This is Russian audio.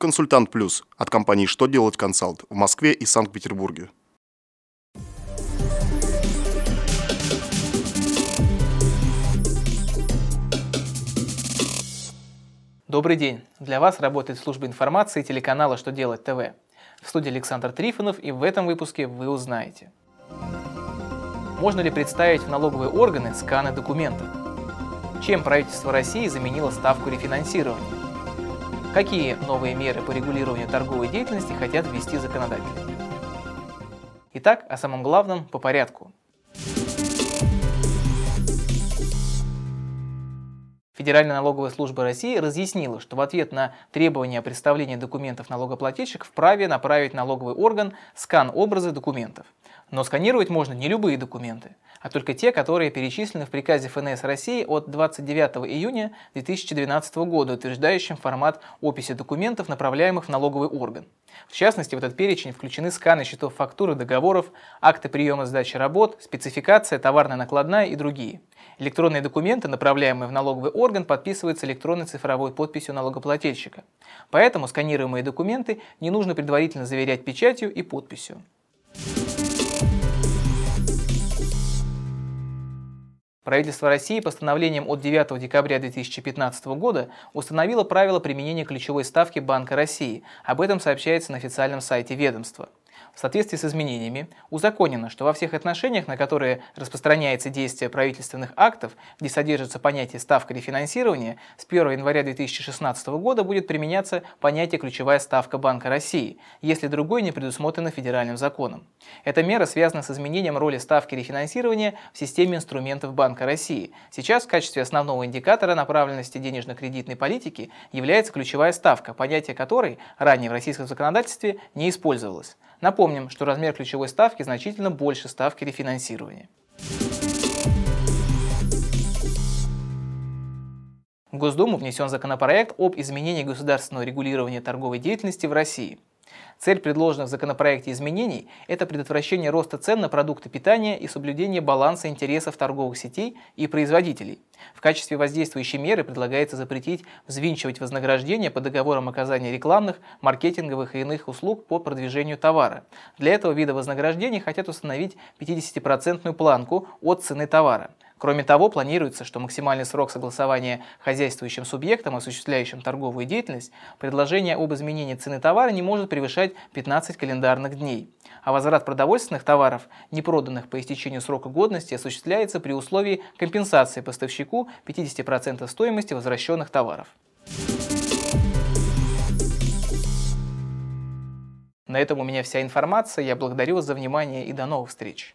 Консультант Плюс от компании «Что делать консалт» в Москве и Санкт-Петербурге. Добрый день! Для вас работает служба информации телеканала «Что делать ТВ». В студии Александр Трифонов и в этом выпуске вы узнаете. Можно ли представить в налоговые органы сканы документов? Чем правительство России заменило ставку рефинансирования? Какие новые меры по регулированию торговой деятельности хотят ввести законодатели? Итак, о самом главном по порядку. Федеральная налоговая служба России разъяснила, что в ответ на требования о представлении документов налогоплательщик вправе направить налоговый орган скан образы документов. Но сканировать можно не любые документы, а только те, которые перечислены в приказе ФНС России от 29 июня 2012 года, утверждающем формат описи документов, направляемых в налоговый орган. В частности, в этот перечень включены сканы счетов фактуры, договоров, акты приема сдачи работ, спецификация, товарная накладная и другие. Электронные документы, направляемые в налоговый орган, подписываются электронной цифровой подписью налогоплательщика. Поэтому сканируемые документы не нужно предварительно заверять печатью и подписью. Правительство России постановлением от 9 декабря 2015 года установило правила применения ключевой ставки Банка России. Об этом сообщается на официальном сайте ведомства. В соответствии с изменениями узаконено, что во всех отношениях, на которые распространяется действие правительственных актов, где содержится понятие ставка рефинансирования, с 1 января 2016 года будет применяться понятие ключевая ставка Банка России, если другое не предусмотрено федеральным законом. Эта мера связана с изменением роли ставки рефинансирования в системе инструментов Банка России. Сейчас в качестве основного индикатора направленности денежно-кредитной политики является ключевая ставка, понятие которой ранее в российском законодательстве не использовалось. Напомним, что размер ключевой ставки значительно больше ставки рефинансирования. В Госдуму внесен законопроект об изменении государственного регулирования торговой деятельности в России. Цель предложенных в законопроекте изменений – это предотвращение роста цен на продукты питания и соблюдение баланса интересов торговых сетей и производителей. В качестве воздействующей меры предлагается запретить взвинчивать вознаграждения по договорам оказания рекламных, маркетинговых и иных услуг по продвижению товара. Для этого вида вознаграждений хотят установить 50% планку от цены товара. Кроме того, планируется, что максимальный срок согласования хозяйствующим субъектом, осуществляющим торговую деятельность, предложение об изменении цены товара не может превышать 15 календарных дней. А возврат продовольственных товаров, не проданных по истечению срока годности, осуществляется при условии компенсации поставщику 50% стоимости возвращенных товаров. На этом у меня вся информация. Я благодарю вас за внимание и до новых встреч.